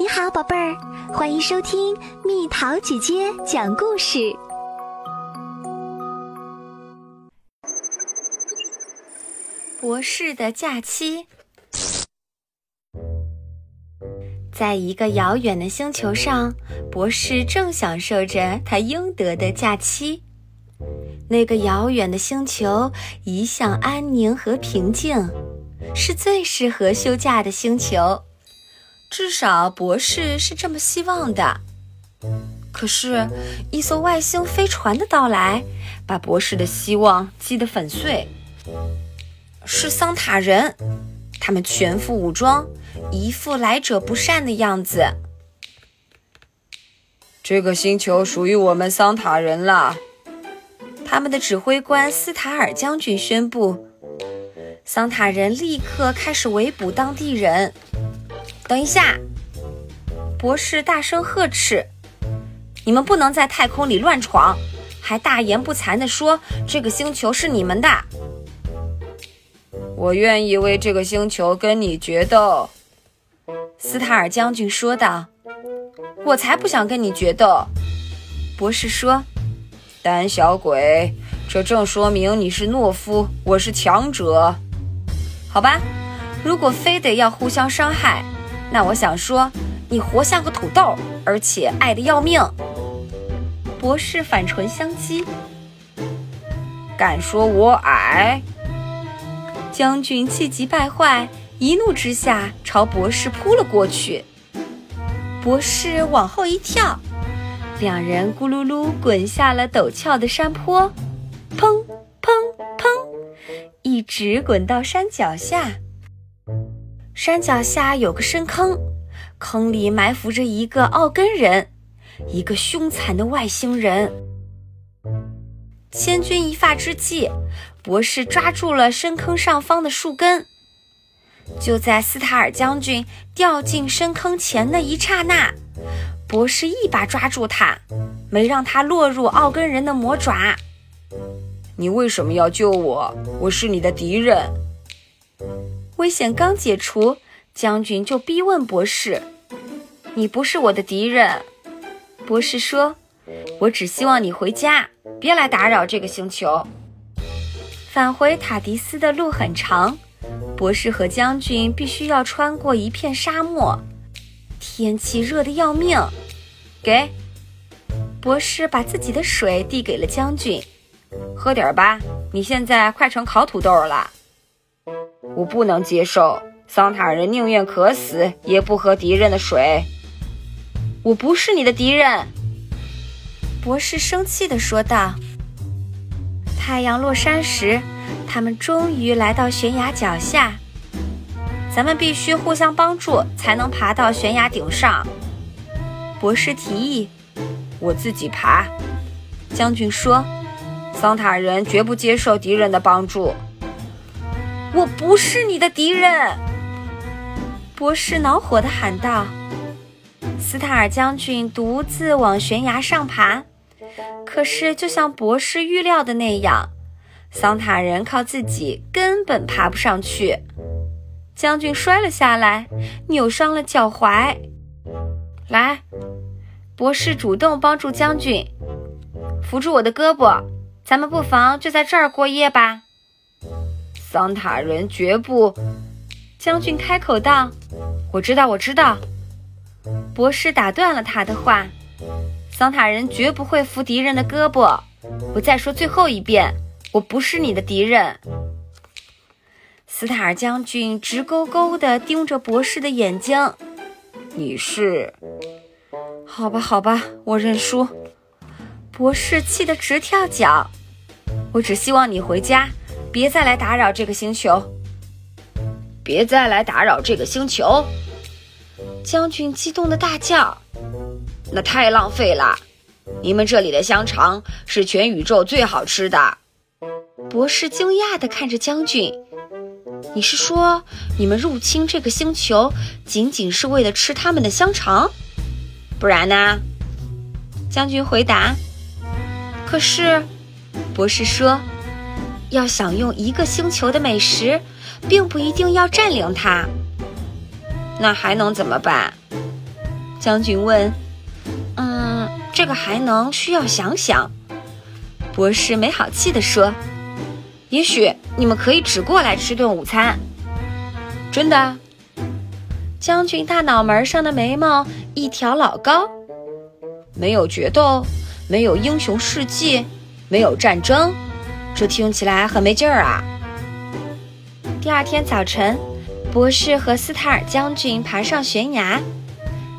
你好，宝贝儿，欢迎收听蜜桃姐姐讲故事。博士的假期，在一个遥远的星球上，博士正享受着他应得的假期。那个遥远的星球一向安宁和平静，是最适合休假的星球。至少博士是这么希望的。可是，一艘外星飞船的到来，把博士的希望击得粉碎。是桑塔人，他们全副武装，一副来者不善的样子。这个星球属于我们桑塔人了。他们的指挥官斯塔尔将军宣布，桑塔人立刻开始围捕当地人。等一下！博士大声呵斥：“你们不能在太空里乱闯，还大言不惭地说这个星球是你们的。”我愿意为这个星球跟你决斗。”斯塔尔将军说道。“我才不想跟你决斗。”博士说。“胆小鬼，这正说明你是懦夫，我是强者。好吧，如果非得要互相伤害。”那我想说，你活像个土豆，而且爱得要命。博士反唇相讥，敢说我矮？将军气急败坏，一怒之下朝博士扑了过去。博士往后一跳，两人咕噜噜滚下了陡峭的山坡，砰砰砰，一直滚到山脚下。山脚下有个深坑，坑里埋伏着一个奥根人，一个凶残的外星人。千钧一发之际，博士抓住了深坑上方的树根。就在斯塔尔将军掉进深坑前的一刹那，博士一把抓住他，没让他落入奥根人的魔爪。你为什么要救我？我是你的敌人。危险刚解除，将军就逼问博士：“你不是我的敌人。”博士说：“我只希望你回家，别来打扰这个星球。”返回塔迪斯的路很长，博士和将军必须要穿过一片沙漠，天气热得要命。给，博士把自己的水递给了将军：“喝点吧，你现在快成烤土豆了。”我不能接受，桑塔人宁愿渴死，也不喝敌人的水。我不是你的敌人，博士生气地说道。太阳落山时，他们终于来到悬崖脚下。咱们必须互相帮助，才能爬到悬崖顶上。博士提议：“我自己爬。”将军说：“桑塔人绝不接受敌人的帮助。”我不是你的敌人，博士恼火地喊道。斯塔尔将军独自往悬崖上爬，可是就像博士预料的那样，桑塔人靠自己根本爬不上去。将军摔了下来，扭伤了脚踝。来，博士主动帮助将军，扶住我的胳膊，咱们不妨就在这儿过夜吧。桑塔人绝不！将军开口道：“我知道，我知道。”博士打断了他的话：“桑塔人绝不会扶敌人的胳膊。我再说最后一遍，我不是你的敌人。”斯塔尔将军直勾勾地盯着博士的眼睛：“你是？好吧，好吧，我认输。”博士气得直跳脚：“我只希望你回家。”别再来打扰这个星球！别再来打扰这个星球！将军激动的大叫：“那太浪费了！你们这里的香肠是全宇宙最好吃的。”博士惊讶地看着将军：“你是说你们入侵这个星球仅仅是为了吃他们的香肠？不然呢？”将军回答：“可是，博士说。”要享用一个星球的美食，并不一定要占领它。那还能怎么办？将军问：“嗯，这个还能需要想想。”博士没好气地说：“也许你们可以只过来吃顿午餐。”真的？将军大脑门上的眉毛一挑老高。没有决斗，没有英雄事迹，没有战争，这听起来很没劲儿啊。第二天早晨，博士和斯塔尔将军爬上悬崖，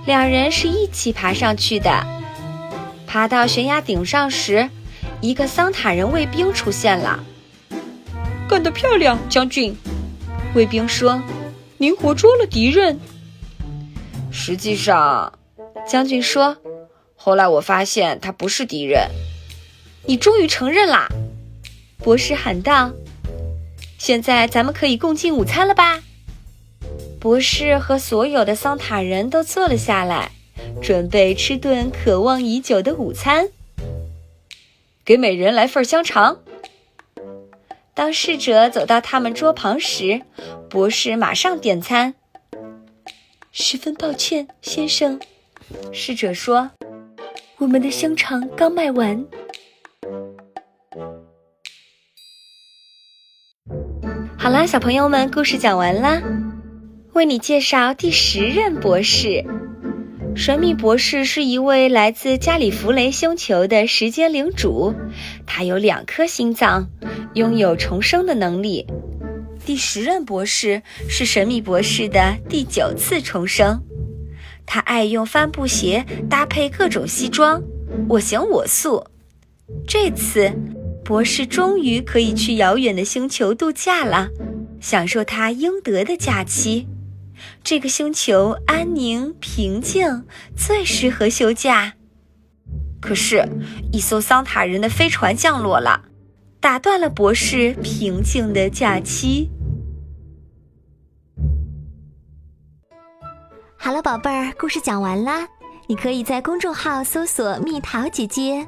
两人是一起爬上去的。爬到悬崖顶上时，一个桑塔人卫兵出现了。干得漂亮，将军！卫兵说：“您活捉了敌人。”实际上，将军说：“后来我发现他不是敌人。”你终于承认啦！博士喊道：“现在咱们可以共进午餐了吧？”博士和所有的桑塔人都坐了下来，准备吃顿渴望已久的午餐。给每人来份香肠。当侍者走到他们桌旁时，博士马上点餐。十分抱歉，先生，侍者说：“我们的香肠刚卖完。”好啦，小朋友们，故事讲完啦。为你介绍第十任博士。神秘博士是一位来自加里弗雷星球的时间领主，他有两颗心脏，拥有重生的能力。第十任博士是神秘博士的第九次重生，他爱用帆布鞋搭配各种西装，我行我素。这次，博士终于可以去遥远的星球度假了，享受他应得的假期。这个星球安宁平静，最适合休假。可是，一艘桑塔人的飞船降落了，打断了博士平静的假期。好了，宝贝儿，故事讲完啦。你可以在公众号搜索“蜜桃姐姐”，